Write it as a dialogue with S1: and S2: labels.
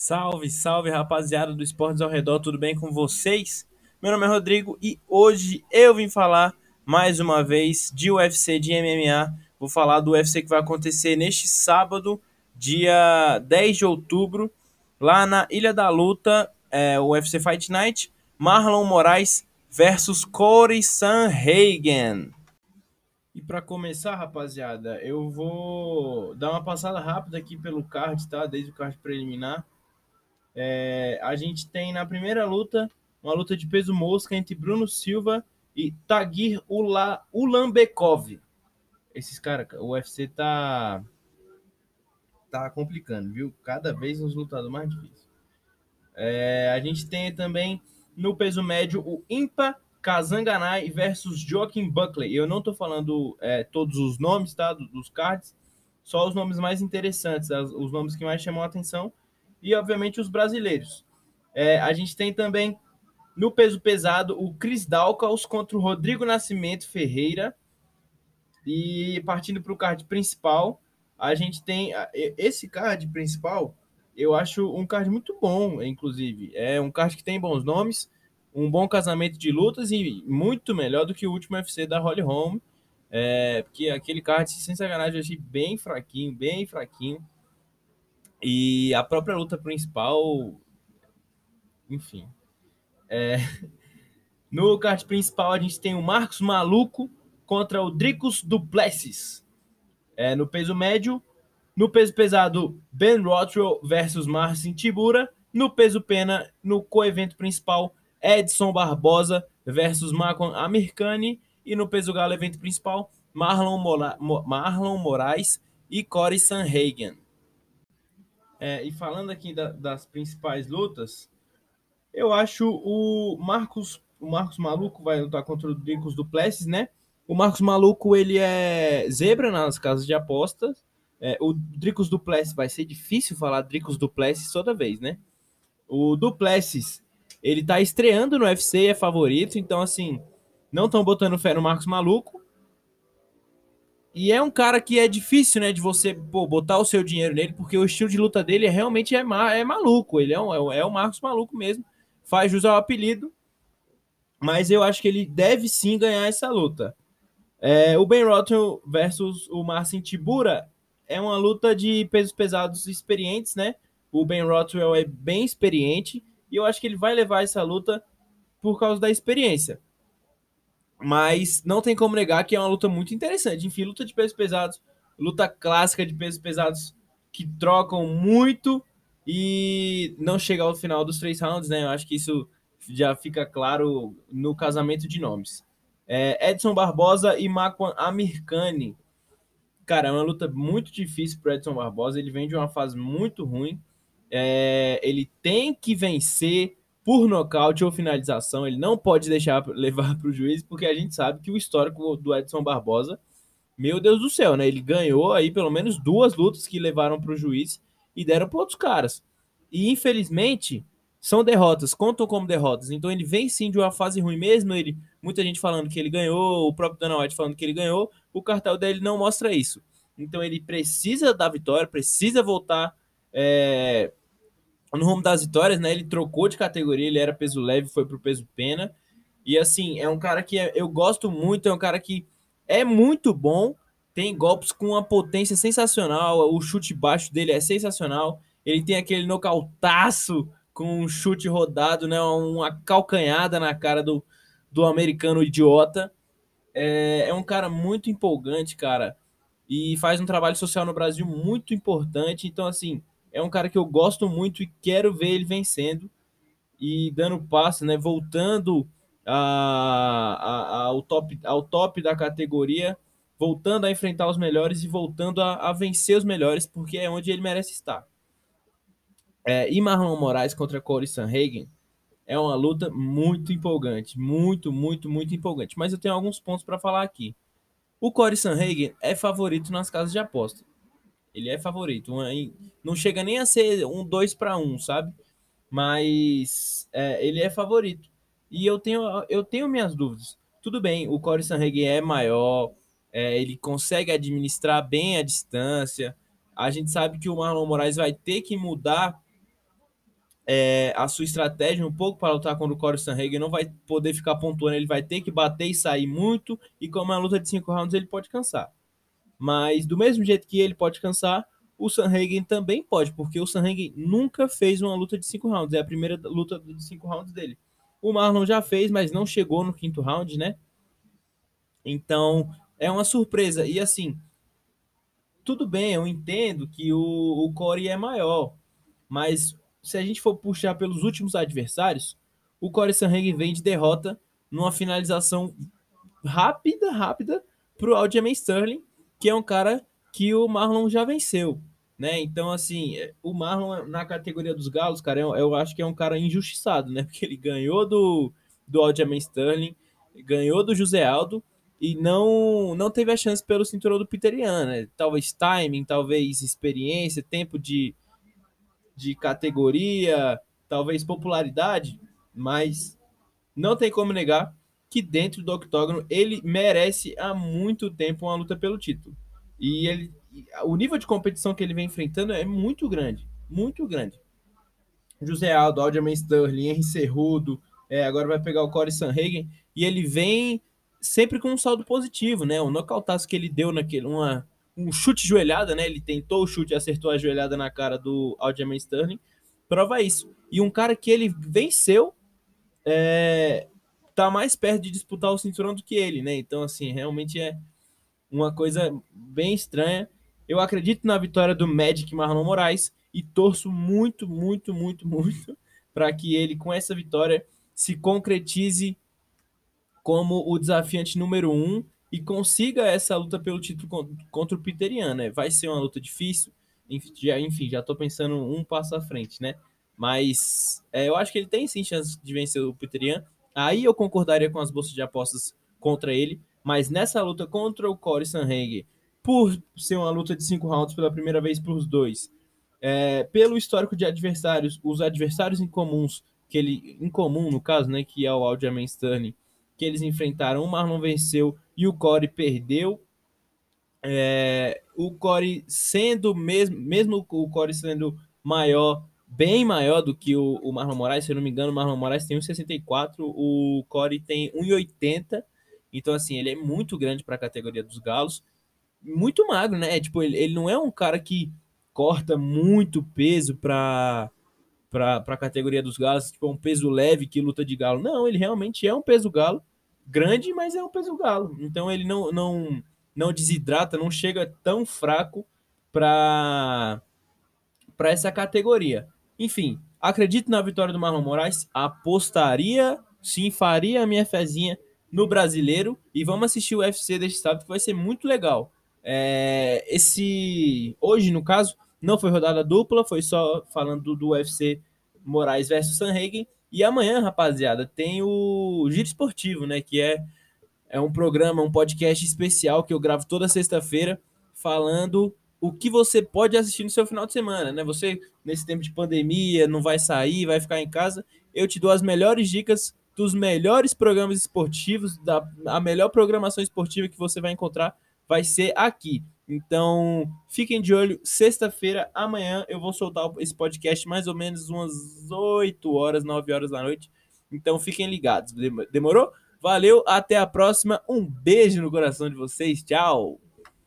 S1: Salve, salve rapaziada do Esportes ao Redor, tudo bem com vocês? Meu nome é Rodrigo e hoje eu vim falar mais uma vez de UFC de MMA. Vou falar do UFC que vai acontecer neste sábado, dia 10 de outubro, lá na Ilha da Luta, é, o UFC Fight Night, Marlon Moraes versus Corey Sanhagen. E para começar, rapaziada, eu vou dar uma passada rápida aqui pelo card, tá? Desde o card preliminar. É, a gente tem na primeira luta uma luta de peso mosca entre Bruno Silva e Tagir Ula, Ulambekov. Esses caras, o UFC tá tá complicando, viu? Cada vez uns lutadores mais difíceis. É, a gente tem também no peso médio o Impa Kazanganai versus Joaquim Buckley. Eu não tô falando é, todos os nomes, tá? Dos cards, só os nomes mais interessantes, os nomes que mais chamam a atenção e, obviamente, os brasileiros. É, a gente tem também no peso pesado o Chris Dalkaus contra o Rodrigo Nascimento Ferreira. E partindo para o card principal, a gente tem esse card principal. Eu acho um card muito bom, inclusive. É um card que tem bons nomes, um bom casamento de lutas e muito melhor do que o último UFC da Holly Holm. É, porque aquele card, sem sacanagem, eu achei bem fraquinho, bem fraquinho. E a própria luta principal, enfim. É... No card principal, a gente tem o Marcos Maluco contra o Dricos Duplessis. É, no peso médio, no peso pesado, Ben Rothwell versus Marcin Tibura. No peso pena, no coevento principal, Edson Barbosa versus Marcon Amirkani. E no peso galo, evento principal, Marlon, Mora Marlon Moraes e Corey Sanhagen. É, e falando aqui da, das principais lutas, eu acho o Marcos, o Marcos Maluco vai lutar contra o Dricos Duplessis, né? O Marcos Maluco, ele é zebra nas casas de apostas. É, o Dricos Duplessis vai ser difícil falar Dricos Duplessis toda vez, né? O Duplessis, ele tá estreando no UFC, é favorito, então assim, não estão botando fé no Marcos Maluco. E é um cara que é difícil, né, de você pô, botar o seu dinheiro nele, porque o estilo de luta dele é, realmente é, ma é maluco. Ele é, um, é, é o Marcos Maluco mesmo. Faz jus ao apelido. Mas eu acho que ele deve sim ganhar essa luta. É, o Ben Rotten versus o Marcin Tibura é uma luta de pesos pesados experientes, né? O Ben Rothwell é bem experiente e eu acho que ele vai levar essa luta por causa da experiência. Mas não tem como negar que é uma luta muito interessante. Enfim, luta de pesos pesados, luta clássica de pesos pesados que trocam muito e não chega ao final dos três rounds, né? Eu acho que isso já fica claro no casamento de nomes. É, Edson Barbosa e Makwan Amirkani. Cara, é uma luta muito difícil para Edson Barbosa. Ele vem de uma fase muito ruim. É, ele tem que vencer por nocaute ou finalização. Ele não pode deixar levar para o juiz, porque a gente sabe que o histórico do Edson Barbosa, meu Deus do céu, né? Ele ganhou aí pelo menos duas lutas que levaram para o juiz e deram para outros caras. E infelizmente são derrotas, contam como derrotas. Então ele vem sim de uma fase ruim mesmo. Ele, muita gente falando que ele ganhou, o próprio Dana White falando que ele ganhou. O cartel dele não mostra isso. Então ele precisa da vitória, precisa voltar é, no rumo das vitórias, né? Ele trocou de categoria, ele era peso leve, foi pro peso pena. E assim, é um cara que é, eu gosto muito, é um cara que é muito bom, tem golpes com uma potência sensacional, o chute baixo dele é sensacional. Ele tem aquele nocautaço com um chute rodado, né? Uma calcanhada na cara do, do americano idiota. É, é um cara muito empolgante, cara. E faz um trabalho social no Brasil muito importante. Então, assim, é um cara que eu gosto muito e quero ver ele vencendo e dando passo, né? Voltando a, a, ao, top, ao top da categoria, voltando a enfrentar os melhores e voltando a, a vencer os melhores, porque é onde ele merece estar. É, e Marlon Moraes contra Corey Sanhagen é uma luta muito empolgante, muito, muito, muito empolgante. Mas eu tenho alguns pontos para falar aqui. O Corey Sanhagen é favorito nas casas de aposta. Ele é favorito. Não chega nem a ser um 2 para 1, sabe? Mas é, ele é favorito. E eu tenho, eu tenho minhas dúvidas. Tudo bem, o Corey Sanhagen é maior, é, ele consegue administrar bem a distância. A gente sabe que o Marlon Moraes vai ter que mudar é, a sua estratégia um pouco para lutar contra o Corey Sanhagen, não vai poder ficar pontuando, ele vai ter que bater e sair muito, e como é uma luta de cinco rounds, ele pode cansar. Mas do mesmo jeito que ele pode cansar, o Sanhagen também pode, porque o Sanhagen nunca fez uma luta de cinco rounds, é a primeira luta de cinco rounds dele. O Marlon já fez, mas não chegou no quinto round, né? Então, é uma surpresa. E assim, tudo bem, eu entendo que o, o Corey é maior, mas se a gente for puxar pelos últimos adversários, o Corey Sanhagen vem de derrota numa finalização rápida, rápida pro Aljamain Sterling, que é um cara que o Marlon já venceu, né? Então, assim, o Marlon na categoria dos galos, cara, eu, eu acho que é um cara injustiçado, né? Porque ele ganhou do, do Aljamain Sterling, ganhou do José Aldo e não não teve a chance pelo cinturão do Peter Yan, né? Talvez timing, talvez experiência, tempo de de categoria, talvez popularidade, mas não tem como negar que dentro do octógono ele merece há muito tempo uma luta pelo título. E ele, o nível de competição que ele vem enfrentando é muito grande, muito grande. José Aldo, Aljamain Sterling, Henry Cerrudo, é, agora vai pegar o Corey Sanhagen, e ele vem sempre com um saldo positivo, né? O nocautaço que ele deu naquele, uma, um chute joelhada, né? Ele tentou o chute e acertou a joelhada na cara do Aljamain Sterling. Prova isso. E um cara que ele venceu é, tá mais perto de disputar o cinturão do que ele, né? Então, assim, realmente é uma coisa bem estranha. Eu acredito na vitória do Magic Marlon Moraes e torço muito, muito, muito, muito para que ele, com essa vitória, se concretize como o desafiante número um e consiga essa luta pelo título contra o Peter Yan, né? Vai ser uma luta difícil, enfim, já, tô pensando um passo à frente, né? Mas é, eu acho que ele tem sim chance de vencer o Peter Yan. Aí eu concordaria com as bolsas de apostas contra ele, mas nessa luta contra o Corey Sanhagen, por ser uma luta de cinco rounds pela primeira vez para os dois, é, pelo histórico de adversários, os adversários incomuns que ele, em comum no caso, né, que é o Aljamain Sterling, que eles enfrentaram, o Marlon venceu e o Corey perdeu. É, o Corey sendo mesmo, mesmo o Corey sendo maior, bem maior do que o, o Marlon Moraes, se eu não me engano, o Marlon Moraes tem 1,64, o Corey tem 1,80. Então, assim, ele é muito grande para a categoria dos galos. Muito magro, né? Tipo, ele, ele não é um cara que corta muito peso para para a categoria dos galos, tipo, um peso leve que luta de galo. Não, ele realmente é um peso galo grande, mas é um peso galo. Então ele não, não, não desidrata, não chega tão fraco para para essa categoria. Enfim, acredito na vitória do Marlon Moraes, apostaria, sim, faria a minha fezinha no brasileiro e vamos assistir o UFC deste sábado que vai ser muito legal. É, esse hoje no caso não foi rodada dupla, foi só falando do, UFC Moraes versus Sanhagen e amanhã, rapaziada, tem o Giro Esportivo, né? Que é, é um programa, um podcast especial que eu gravo toda sexta-feira, falando o que você pode assistir no seu final de semana, né? Você, nesse tempo de pandemia, não vai sair, vai ficar em casa. Eu te dou as melhores dicas dos melhores programas esportivos, da a melhor programação esportiva que você vai encontrar vai ser aqui. Então, fiquem de olho. Sexta-feira, amanhã, eu vou soltar esse podcast mais ou menos umas 8 horas, 9 horas da noite. Então, fiquem ligados. Demorou? Valeu, até a próxima. Um beijo no coração de vocês. Tchau.